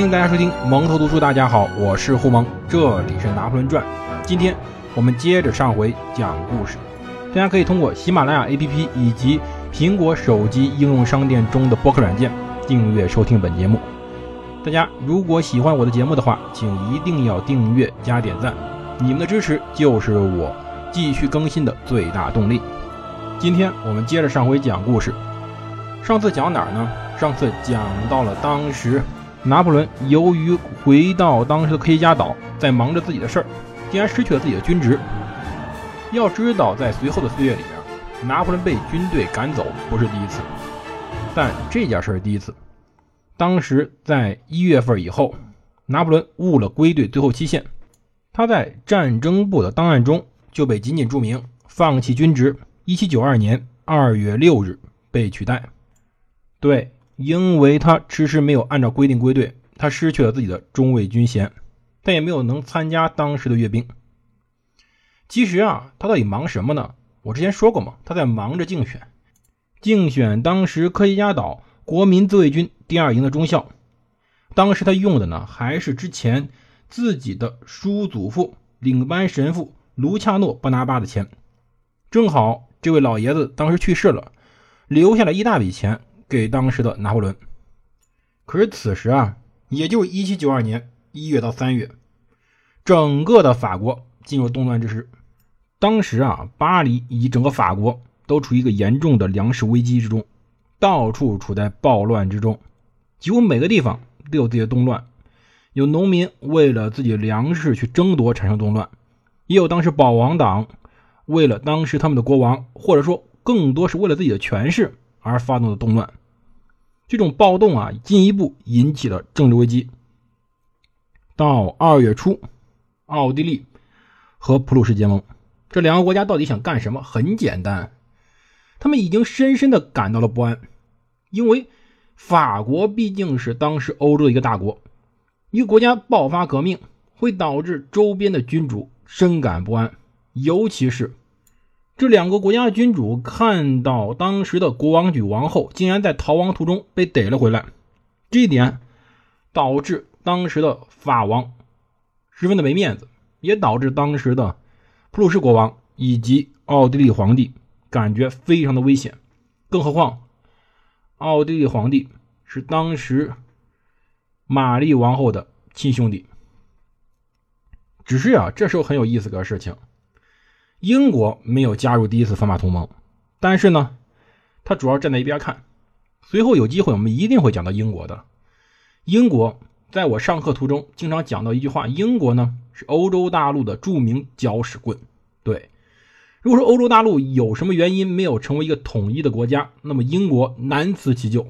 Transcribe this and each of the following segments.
欢迎大家收听蒙头读书。大家好，我是胡蒙，这里是《拿破仑传》。今天我们接着上回讲故事。大家可以通过喜马拉雅 APP 以及苹果手机应用商店中的播客软件订阅收听本节目。大家如果喜欢我的节目的话，请一定要订阅加点赞，你们的支持就是我继续更新的最大动力。今天我们接着上回讲故事。上次讲哪儿呢？上次讲到了当时拿破仑由于回到当时的科西嘉岛，在忙着自己的事儿，竟然失去了自己的军职。要知道，在随后的岁月里面，拿破仑被军队赶走不是第一次，但这件事是第一次。当时在一月份以后，拿破仑误了归队最后期限，他在战争部的档案中就被仅仅注明放弃军职。一七九二年二月六日被取代。对，因为他迟迟没有按照规定归队，他失去了自己的中尉军衔，但也没有能参加当时的阅兵。其实啊，他到底忙什么呢？我之前说过嘛，他在忙着竞选，竞选当时科西嘉岛国民自卫军第二营的中校。当时他用的呢，还是之前自己的叔祖父领班神父卢恰诺·巴拿巴的钱。正好这位老爷子当时去世了，留下了一大笔钱。给当时的拿破仑。可是此时啊，也就是一七九二年一月到三月，整个的法国进入动乱之时。当时啊，巴黎以及整个法国都处于一个严重的粮食危机之中，到处处在暴乱之中，几乎每个地方都有自己的动乱。有农民为了自己的粮食去争夺产生动乱，也有当时保王党为了当时他们的国王，或者说更多是为了自己的权势而发动的动乱。这种暴动啊，进一步引起了政治危机。到二月初，奥地利和普鲁士结盟，这两个国家到底想干什么？很简单，他们已经深深的感到了不安，因为法国毕竟是当时欧洲的一个大国，一个国家爆发革命会导致周边的君主深感不安，尤其是。这两个国家君主看到当时的国王与王后竟然在逃亡途中被逮了回来，这一点导致当时的法王十分的没面子，也导致当时的普鲁士国王以及奥地利皇帝感觉非常的危险。更何况，奥地利皇帝是当时玛丽王后的亲兄弟。只是啊，这时候很有意思个事情。英国没有加入第一次反法同盟，但是呢，他主要站在一边看。随后有机会，我们一定会讲到英国的。英国在我上课途中经常讲到一句话：英国呢是欧洲大陆的著名搅屎棍。对，如果说欧洲大陆有什么原因没有成为一个统一的国家，那么英国难辞其咎。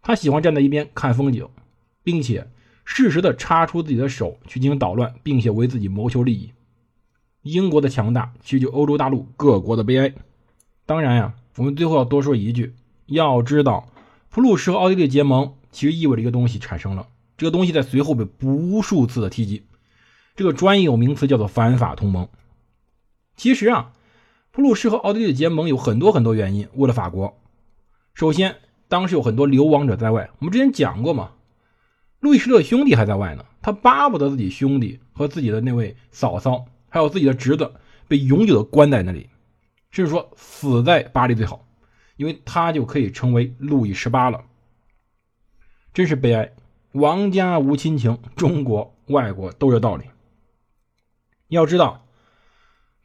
他喜欢站在一边看风景，并且适时的插出自己的手去进行捣乱，并且为自己谋求利益。英国的强大，其实就欧洲大陆各国的悲哀。当然呀，我们最后要多说一句：要知道，普鲁士和奥地利结盟，其实意味着一个东西产生了。这个东西在随后被无数次的提及，这个专有名词叫做反法同盟。其实啊，普鲁士和奥地利的结盟有很多很多原因。为了法国，首先当时有很多流亡者在外，我们之前讲过嘛，路易十六兄弟还在外呢，他巴不得自己兄弟和自己的那位嫂嫂。还有自己的侄子被永久的关在那里，甚至说死在巴黎最好，因为他就可以成为路易十八了。真是悲哀，王家无亲情，中国外国都有道理。要知道，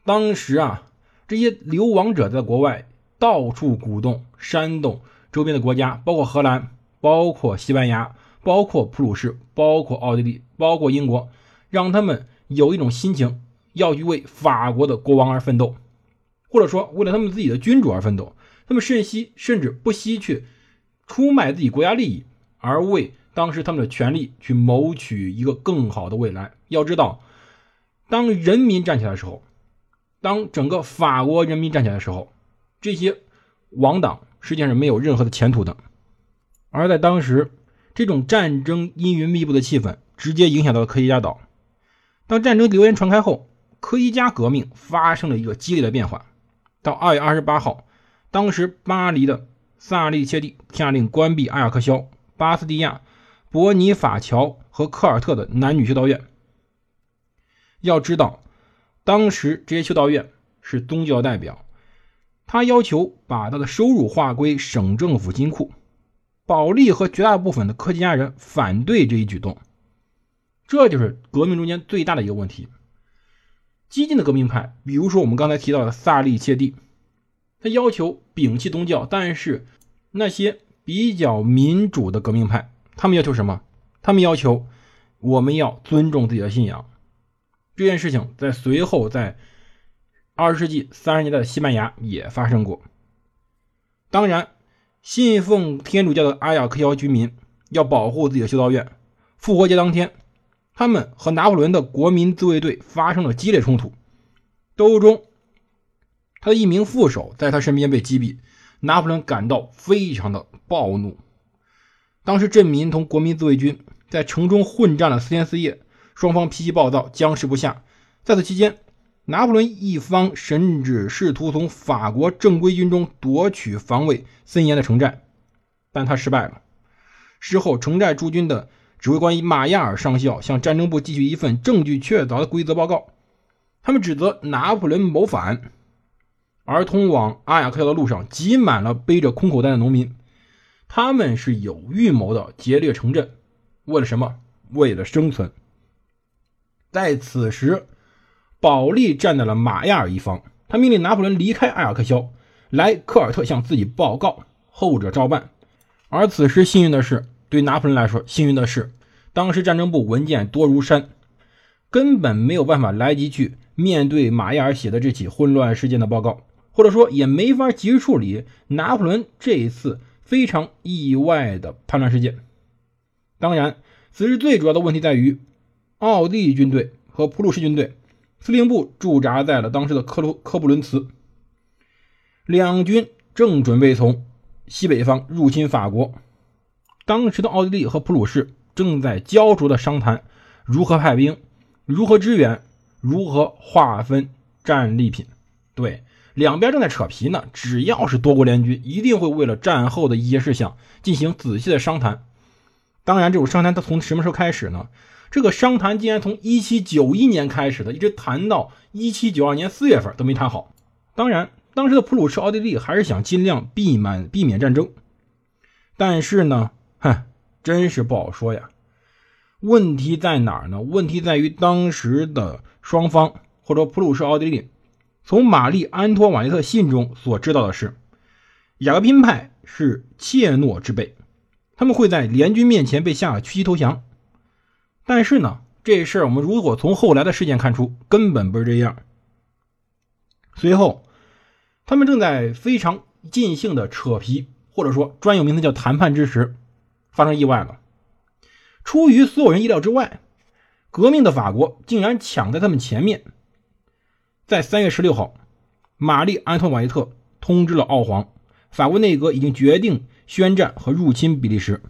当时啊，这些流亡者在国外到处鼓动、煽动周边的国家，包括荷兰、包括西班牙、包括普鲁士、包括奥地利、包括英国，让他们有一种心情。要去为法国的国王而奋斗，或者说为了他们自己的君主而奋斗，他们甚惜甚至不惜去出卖自己国家利益，而为当时他们的权利去谋取一个更好的未来。要知道，当人民站起来的时候，当整个法国人民站起来的时候，这些王党实际上是没有任何的前途的。而在当时，这种战争阴云密布的气氛直接影响到了科西嘉岛。当战争流言传开后，科西嘉革命发生了一个激烈的变化。到二月二十八号，当时巴黎的萨利切蒂下令关闭阿尔克肖、巴斯蒂亚、伯尼法乔和科尔特的男女修道院。要知道，当时这些修道院是宗教代表，他要求把他的收入划归省政府金库。保利和绝大部分的科技家人反对这一举动，这就是革命中间最大的一个问题。激进的革命派，比如说我们刚才提到的萨利切蒂，他要求摒弃宗教，但是那些比较民主的革命派，他们要求什么？他们要求我们要尊重自己的信仰。这件事情在随后在二十世纪三十年代的西班牙也发生过。当然。信奉天主教的阿雅克肖居民要保护自己的修道院。复活节当天，他们和拿破仑的国民自卫队发生了激烈冲突。斗殴中，他的一名副手在他身边被击毙。拿破仑感到非常的暴怒。当时，镇民同国民自卫军在城中混战了四天四夜，双方脾气暴躁，僵持不下。在此期间，拿破仑一方甚至试图从法国正规军中夺取防卫森严的城寨，但他失败了。事后，城寨驻军的指挥官马亚尔上校向战争部寄去一份证据确凿的规则报告，他们指责拿破仑谋反。而通往阿雅克肖的路上挤满了背着空口袋的农民，他们是有预谋的劫掠城镇，为了什么？为了生存。在此时。保利站在了马亚尔一方，他命令拿破仑离开阿雅克肖，来科尔特向自己报告，后者照办。而此时幸运的是，对拿破仑来说，幸运的是，当时战争部文件多如山，根本没有办法来及去面对马亚尔写的这起混乱事件的报告，或者说也没法及时处理拿破仑这一次非常意外的叛乱事件。当然，此时最主要的问题在于，奥地利军队和普鲁士军队。司令部驻扎在了当时的科卢科布伦茨，两军正准备从西北方入侵法国。当时的奥地利和普鲁士正在焦灼的商谈如何派兵、如何支援、如何划分战利品。对，两边正在扯皮呢。只要是多国联军，一定会为了战后的一些事项进行仔细的商谈。当然，这种商谈它从什么时候开始呢？这个商谈竟然从一七九一年开始的，一直谈到一七九二年四月份都没谈好。当然，当时的普鲁士、奥地利还是想尽量避免避免战争，但是呢，哼，真是不好说呀。问题在哪儿呢？问题在于当时的双方，或者普鲁士、奥地利，从玛丽·安托瓦内特信中所知道的是，雅各宾派是怯懦之辈，他们会在联军面前被吓得屈膝投降。但是呢，这事儿我们如果从后来的事件看出，根本不是这样。随后，他们正在非常尽兴的扯皮，或者说专有名词叫谈判之时，发生意外了。出于所有人意料之外，革命的法国竟然抢在他们前面。在三月十六号，玛丽·安托瓦内特通知了奥皇，法国内阁已经决定宣战和入侵比利时。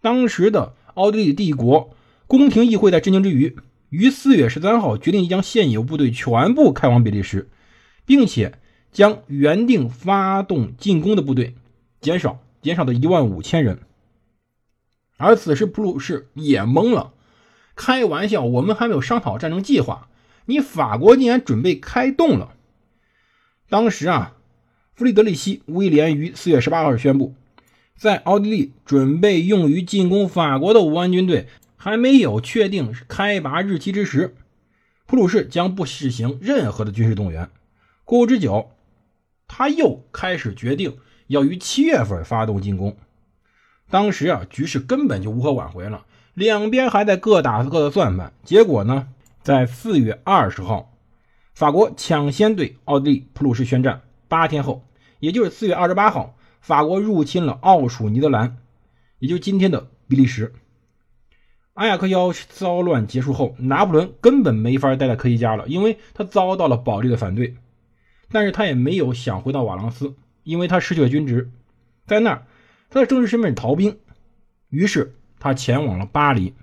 当时的奥地利帝国。宫廷议会在震惊之余，于四月十三号决定将现有部队全部开往比利时，并且将原定发动进攻的部队减少，减少到一万五千人。而此时普鲁士也懵了，开玩笑，我们还没有商讨战争计划，你法国竟然准备开动了。当时啊，弗里德里希·威廉于四月十八号宣布，在奥地利准备用于进攻法国的五万军队。还没有确定开拔日期之时，普鲁士将不实行任何的军事动员。过不久，他又开始决定要于七月份发动进攻。当时啊，局势根本就无可挽回了，两边还在各打各的算盘。结果呢，在四月二十号，法国抢先对奥地利、普鲁士宣战。八天后，也就是四月二十八号，法国入侵了奥属尼德兰，也就今天的比利时。阿雅克肖骚乱结束后，拿破仑根本没法待在科西嘉了，因为他遭到了保利的反对。但是他也没有想回到瓦朗斯，因为他失去了军职，在那儿他的政治身份是逃兵。于是他前往了巴黎。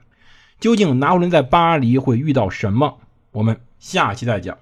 究竟拿破仑在巴黎会遇到什么？我们下期再讲。